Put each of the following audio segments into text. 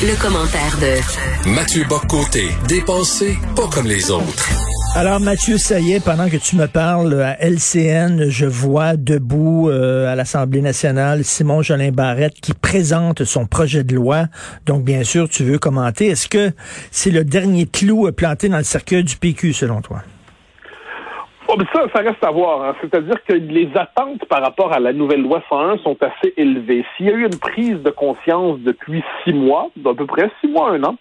Le, commentaire de Mathieu Boccoté, dépensé pas comme les autres. Alors Mathieu, ça y est, pendant que tu me parles à LCN, je vois debout euh, à l'Assemblée nationale Simon Jolin Barrette qui présente son projet de loi. Donc bien sûr, tu veux commenter. Est-ce que c'est le dernier clou planté dans le cercueil du PQ selon toi? Oh, ça, ça reste à voir. Hein. C'est-à-dire que les attentes par rapport à la nouvelle loi 101 sont assez élevées. S'il y a eu une prise de conscience depuis six mois, d'à peu près six mois, un an,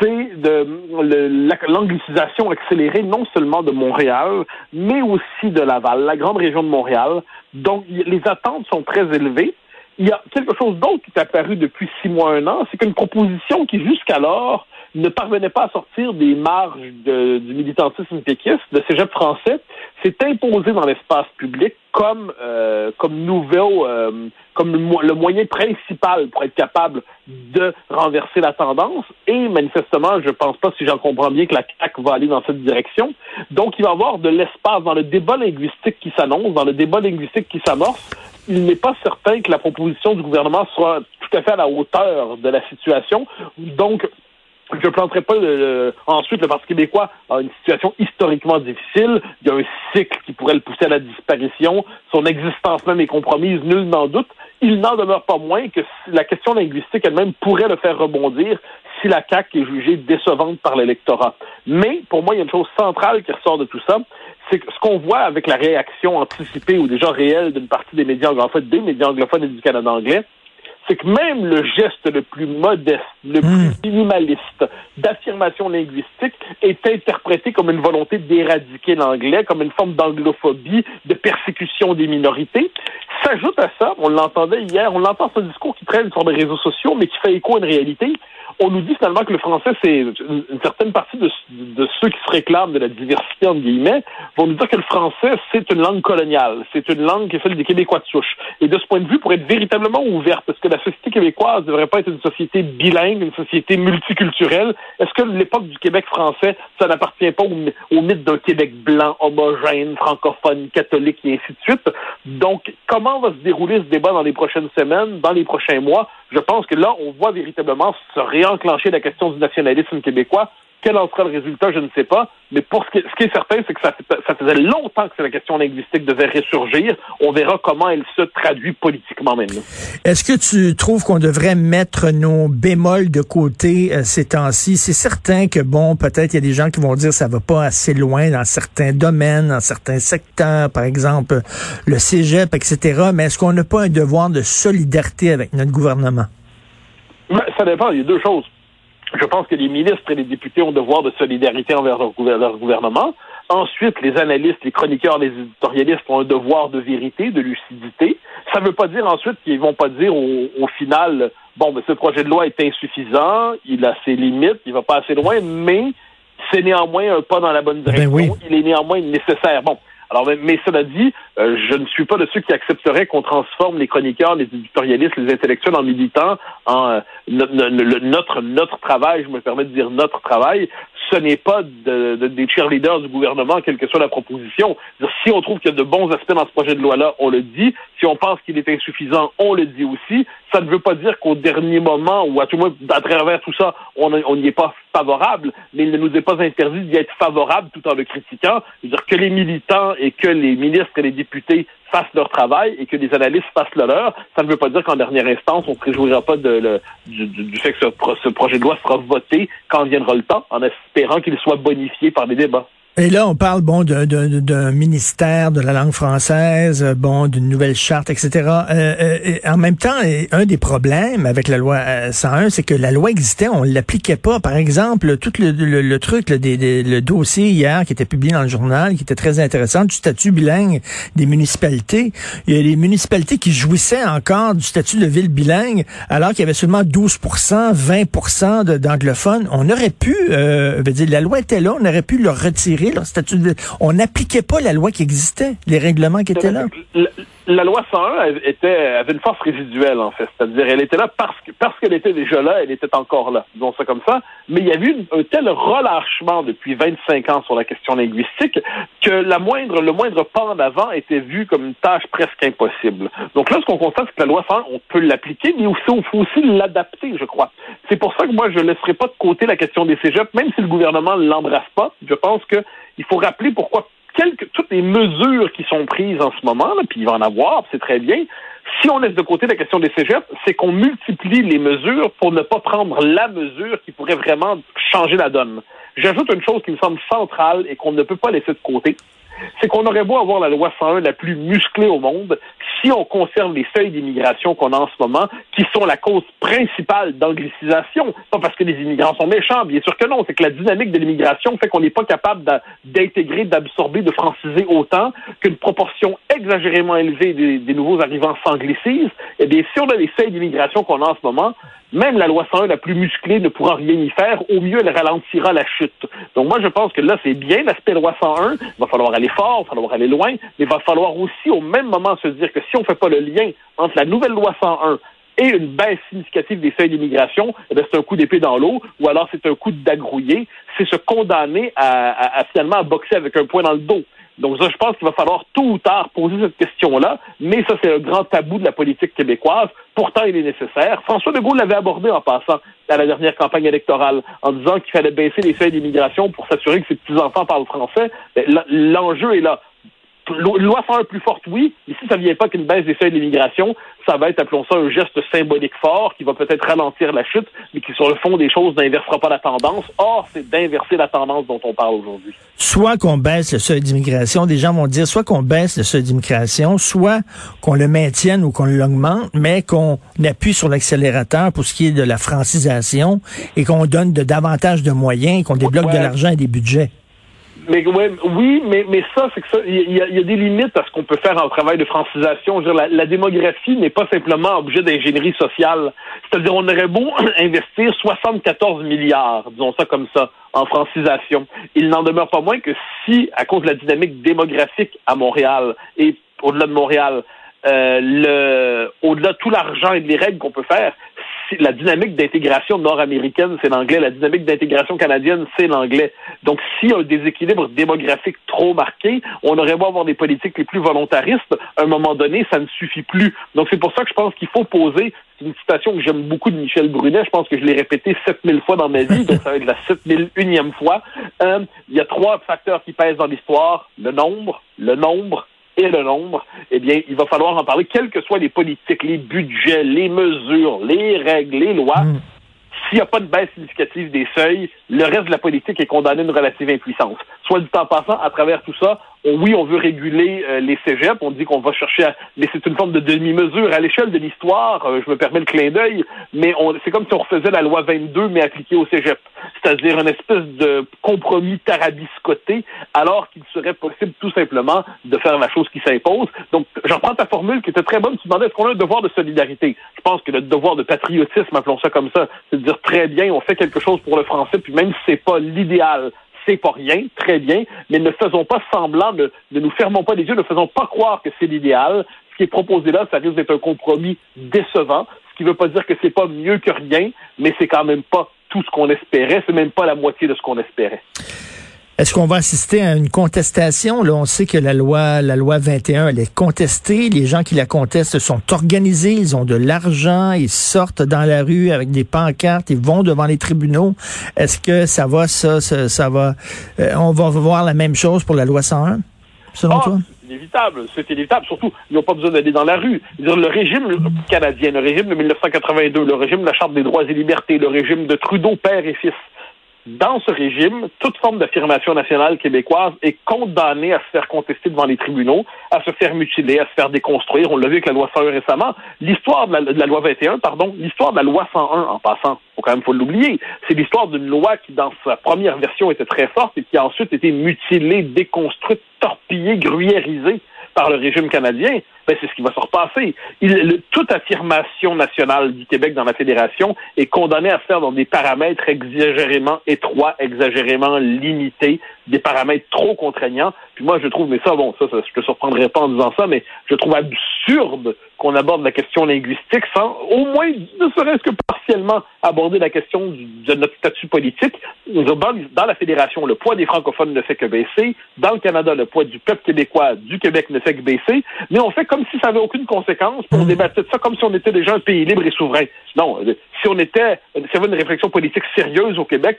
c'est de l'anglicisation accélérée non seulement de Montréal, mais aussi de Laval, la grande région de Montréal. Donc, les attentes sont très élevées. Il y a quelque chose d'autre qui est apparu depuis six mois, un an, c'est qu'une proposition qui jusqu'alors ne parvenait pas à sortir des marges du militantisme péquiste, de cégep français, s'est imposé dans l'espace public comme euh, comme nouveau, euh, comme le, moyen principal pour être capable de renverser la tendance. Et manifestement, je pense pas, si j'en comprends bien, que la CAC va aller dans cette direction. Donc, il va y avoir de l'espace dans le débat linguistique qui s'annonce, dans le débat linguistique qui s'amorce. Il n'est pas certain que la proposition du gouvernement soit tout à fait à la hauteur de la situation. Donc, je ne planterai pas le, ensuite le Parti québécois a une situation historiquement difficile. Il y a un cycle qui pourrait le pousser à la disparition. Son existence même est compromise, nul n'en doute. Il n'en demeure pas moins que la question linguistique elle-même pourrait le faire rebondir si la CAQ est jugée décevante par l'électorat. Mais pour moi, il y a une chose centrale qui ressort de tout ça, c'est que ce qu'on voit avec la réaction anticipée ou déjà réelle d'une partie des médias anglophones, des médias anglophones et du Canada anglais, c'est que même le geste le plus modeste, le plus hmm. minimaliste d'affirmation linguistique est interprété comme une volonté d'éradiquer l'anglais, comme une forme d'anglophobie, de persécution des minorités. S'ajoute à ça, on l'entendait hier, on l'entend ce discours qui traîne sur les réseaux sociaux, mais qui fait écho à une réalité on nous dit finalement que le français, c'est une, certaine partie de, ceux qui se réclament de la diversité, entre guillemets, vont nous dire que le français, c'est une langue coloniale. C'est une langue qui est faite des Québécois de souche. Et de ce point de vue, pour être véritablement ouverte, parce que la société québécoise ne devrait pas être une société bilingue, une société multiculturelle, est-ce que l'époque du Québec français, ça n'appartient pas au, au mythe d'un Québec blanc, homogène, francophone, catholique et ainsi de suite? Donc, comment va se dérouler ce débat dans les prochaines semaines, dans les prochains mois? Je pense que là, on voit véritablement se réenclencher la question du nationalisme québécois. Quel en sera le résultat, je ne sais pas. Mais pour ce qui, est, certain, c'est que ça, faisait longtemps que la question linguistique devait ressurgir. On verra comment elle se traduit politiquement maintenant. Est-ce que tu trouves qu'on devrait mettre nos bémols de côté euh, ces temps-ci? C'est certain que, bon, peut-être il y a des gens qui vont dire que ça va pas assez loin dans certains domaines, dans certains secteurs, par exemple le cégep, etc. Mais est-ce qu'on n'a pas un devoir de solidarité avec notre gouvernement? Ben, ça dépend. Il y a deux choses. Je pense que les ministres et les députés ont devoir de solidarité envers leur, gouvernement. Ensuite, les analystes, les chroniqueurs, les éditorialistes ont un devoir de vérité, de lucidité. Ça ne veut pas dire ensuite qu'ils vont pas dire au, final, bon, ben, ce projet de loi est insuffisant, il a ses limites, il va pas assez loin, mais c'est néanmoins un pas dans la bonne ben direction. Il est néanmoins nécessaire. Bon, alors, mais cela dit, euh, je ne suis pas de ceux qui accepteraient qu'on transforme les chroniqueurs, les éditorialistes, les intellectuels en militants. En euh, notre notre travail, je me permets de dire notre travail, ce n'est pas de, des cheerleaders du gouvernement, quelle que soit la proposition. Si on trouve qu'il y a de bons aspects dans ce projet de loi-là, on le dit. Si on pense qu'il est insuffisant, on le dit aussi. Ça ne veut pas dire qu'au dernier moment, ou à tout le moins à travers tout ça, on n'y est pas favorable, mais il ne nous est pas interdit d'y être favorable tout en le critiquant. C'est-à-dire que les militants et que les ministres et les députés fassent leur travail et que les analystes fassent le leur, ça ne veut pas dire qu'en dernière instance, on ne se réjouira pas de, du, fait que ce, projet de loi sera voté quand viendra le temps, en espérant qu'il soit bonifié par des débats. Et là, on parle bon d'un ministère de la langue française, euh, bon d'une nouvelle charte, etc. Euh, euh, en même temps, un des problèmes avec la loi 101, c'est que la loi existait, on l'appliquait pas. Par exemple, tout le, le, truc, le, le dossier hier qui était publié dans le journal, qui était très intéressant, du statut bilingue des municipalités. Il y a des municipalités qui jouissaient encore du statut de ville bilingue, alors qu'il y avait seulement 12% 20% d'anglophones. On aurait pu, euh, dire, la loi était là, on aurait pu le retirer on n'appliquait pas la loi qui existait, les règlements qui étaient là. La loi 101 était, avait une force résiduelle, en fait. C'est-à-dire, elle était là parce que parce qu'elle était déjà là, elle était encore là. Disons ça comme ça. Mais il y a eu un tel relâchement depuis 25 ans sur la question linguistique que le moindre pas en avant était vu comme une tâche presque impossible. Donc là, ce qu'on constate, c'est que la loi 101, on peut l'appliquer, mais aussi, il faut aussi l'adapter, je crois. C'est pour ça que moi, je ne laisserai pas de côté la question des cégeps, même si le gouvernement ne l'embrasse pas. Je pense qu'il faut rappeler pourquoi toutes les mesures qui sont prises en ce moment, puis il va en avoir, c'est très bien. Si on laisse de côté la question des cégeps, c'est qu'on multiplie les mesures pour ne pas prendre la mesure qui pourrait vraiment changer la donne. J'ajoute une chose qui me semble centrale et qu'on ne peut pas laisser de côté c'est qu'on aurait beau avoir la loi 101 la plus musclée au monde, si on conserve les seuils d'immigration qu'on a en ce moment, qui sont la cause principale d'anglicisation, pas parce que les immigrants sont méchants, bien sûr que non, c'est que la dynamique de l'immigration fait qu'on n'est pas capable d'intégrer, d'absorber, de franciser autant qu'une proportion exagérément élevée des, nouveaux arrivants s'anglicisent. Eh bien, si on a les seuils d'immigration qu'on a en ce moment, même la loi 101 la plus musclée ne pourra rien y faire. Au mieux, elle ralentira la chute. Donc moi, je pense que là, c'est bien l'aspect loi 101. Il va falloir aller fort, il va falloir aller loin, mais il va falloir aussi au même moment se dire que si on ne fait pas le lien entre la nouvelle loi 101 et une baisse significative des seuils d'immigration, eh c'est un coup d'épée dans l'eau, ou alors c'est un coup d'agrouiller, c'est se condamner à, finalement à boxer avec un point dans le dos. Donc je pense qu'il va falloir tôt ou tard poser cette question-là, mais ça, c'est un grand tabou de la politique québécoise. Pourtant, il est nécessaire. François de Gaulle l'avait abordé en passant à la dernière campagne électorale, en disant qu'il fallait baisser les seuils d'immigration pour s'assurer que ses petits-enfants parlent français. L'enjeu est là loi 101 plus forte, oui, mais si ça ne vient pas qu'une baisse des seuils d'immigration, ça va être, appelons ça, un geste symbolique fort qui va peut-être ralentir la chute, mais qui, sur le fond des choses, n'inversera pas la tendance. Or, c'est d'inverser la tendance dont on parle aujourd'hui. Soit qu'on baisse le seuil d'immigration, des gens vont dire soit qu'on baisse le seuil d'immigration, soit qu'on le maintienne ou qu'on l'augmente, mais qu'on appuie sur l'accélérateur pour ce qui est de la francisation et qu'on donne de davantage de moyens, qu'on débloque de l'argent et des budgets. Mais oui, mais, mais ça, c'est que ça, il y, a, des limites à ce qu'on peut faire en travail de francisation. Je veux dire, la, démographie n'est pas simplement objet d'ingénierie sociale. C'est-à-dire, on aurait beau investir 74 milliards, disons ça comme ça, en francisation. Il n'en demeure pas moins que si, à cause de la dynamique démographique à Montréal et au-delà de Montréal, euh, le, au-delà de tout l'argent et des règles qu'on peut faire, la dynamique d'intégration nord-américaine, c'est l'anglais. La dynamique d'intégration canadienne, c'est l'anglais. Donc, a un déséquilibre démographique trop marqué, on aurait beau avoir des politiques les plus volontaristes. À un moment donné, ça ne suffit plus. Donc, c'est pour ça que je pense qu'il faut poser une citation que j'aime beaucoup de Michel Brunet. Je pense que je l'ai répété 7000 fois dans ma vie, donc ça va être la 7001e fois. Euh, il y a trois facteurs qui pèsent dans l'histoire. Le nombre, le nombre et le nombre, eh bien, il va falloir en parler, quelles que soient les politiques, les budgets, les mesures, les règles, les lois. Mm. S'il n'y a pas de baisse significative des seuils, le reste de la politique est condamné à une relative impuissance. Soit du temps passant, à travers tout ça, oui, on veut réguler euh, les cégeps, on dit qu'on va chercher à... Mais c'est une forme de demi-mesure. À l'échelle de l'histoire, euh, je me permets le clin d'œil, mais on... c'est comme si on refaisait la loi 22, mais appliquée au cégep. C'est-à-dire une espèce de compromis tarabiscoté, alors qu'il serait possible tout simplement de faire la chose qui s'impose. Donc, j'en prends ta formule qui était très bonne. Tu demandais est-ce qu'on a un devoir de solidarité? Je pense que le devoir de patriotisme, appelons ça comme ça, c'est de dire très bien, on fait quelque chose pour le français, puis même si c'est pas l'idéal, c'est pas rien, très bien, mais ne faisons pas semblant, de, ne nous fermons pas les yeux, ne faisons pas croire que c'est l'idéal. Ce qui est proposé là, ça risque d'être un compromis décevant, ce qui ne veut pas dire que c'est pas mieux que rien, mais c'est quand même pas tout ce qu'on espérait, c'est même pas la moitié de ce qu'on espérait. Est-ce qu'on va assister à une contestation? Là, on sait que la loi, la loi 21, elle est contestée. Les gens qui la contestent sont organisés, ils ont de l'argent, ils sortent dans la rue avec des pancartes, ils vont devant les tribunaux. Est-ce que ça va, ça, ça, va, euh, on va voir la même chose pour la loi 101, selon ah, toi? C'est inévitable. Surtout, ils n'ont pas besoin d'aller dans la rue. le régime canadien, le régime de 1982, le régime de la Charte des droits et libertés, le régime de Trudeau, père et fils, dans ce régime, toute forme d'affirmation nationale québécoise est condamnée à se faire contester devant les tribunaux, à se faire mutiler, à se faire déconstruire. On l'a vu avec la loi 101 récemment. L'histoire de, la, loi 21, pardon, l'histoire de la loi 101 en passant, quand même faut l'oublier, c'est l'histoire d'une loi qui, dans sa première version, était très forte et qui a ensuite été mutilée, déconstruite, torpillée, gruyérisée par le régime canadien, ben c'est ce qui va se repasser. Toute affirmation nationale du Québec dans la fédération est condamnée à se faire dans des paramètres exagérément étroits, exagérément limités, des paramètres trop contraignants. Puis moi, je trouve, mais ça, bon, ça, ça je te surprendrai pas en disant ça, mais je trouve absurde qu'on aborde la question linguistique sans au moins, ne serait-ce que partiellement, aborder la question de notre statut politique. Dans la fédération, le poids des francophones ne fait que baisser. Dans le Canada, le poids du peuple québécois, du Québec ne fait que baisser. Mais on fait comme si ça n'avait aucune conséquence, pour mmh. débattre de ça comme si on était déjà un pays libre et souverain. Non, si on était, si y avait une réflexion politique sérieuse au Québec,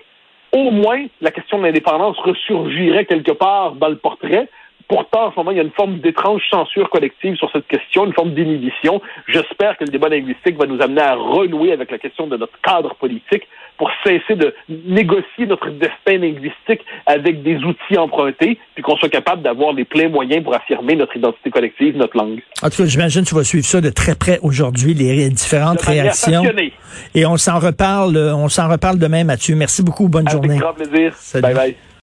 au moins la question de l'indépendance ressurgirait quelque part dans le portrait. Pourtant, en ce moment, il y a une forme d'étrange censure collective sur cette question, une forme d'inhibition. J'espère que le débat linguistique va nous amener à renouer avec la question de notre cadre politique pour cesser de négocier notre destin linguistique avec des outils empruntés, puis qu'on soit capable d'avoir les pleins moyens pour affirmer notre identité collective, notre langue. En tout cas, j'imagine que tu vas suivre ça de très près aujourd'hui, les différentes réactions. Et on s'en reparle, on s'en reparle demain, Mathieu. Merci beaucoup. Bonne journée. Avec grand plaisir. Bye bye.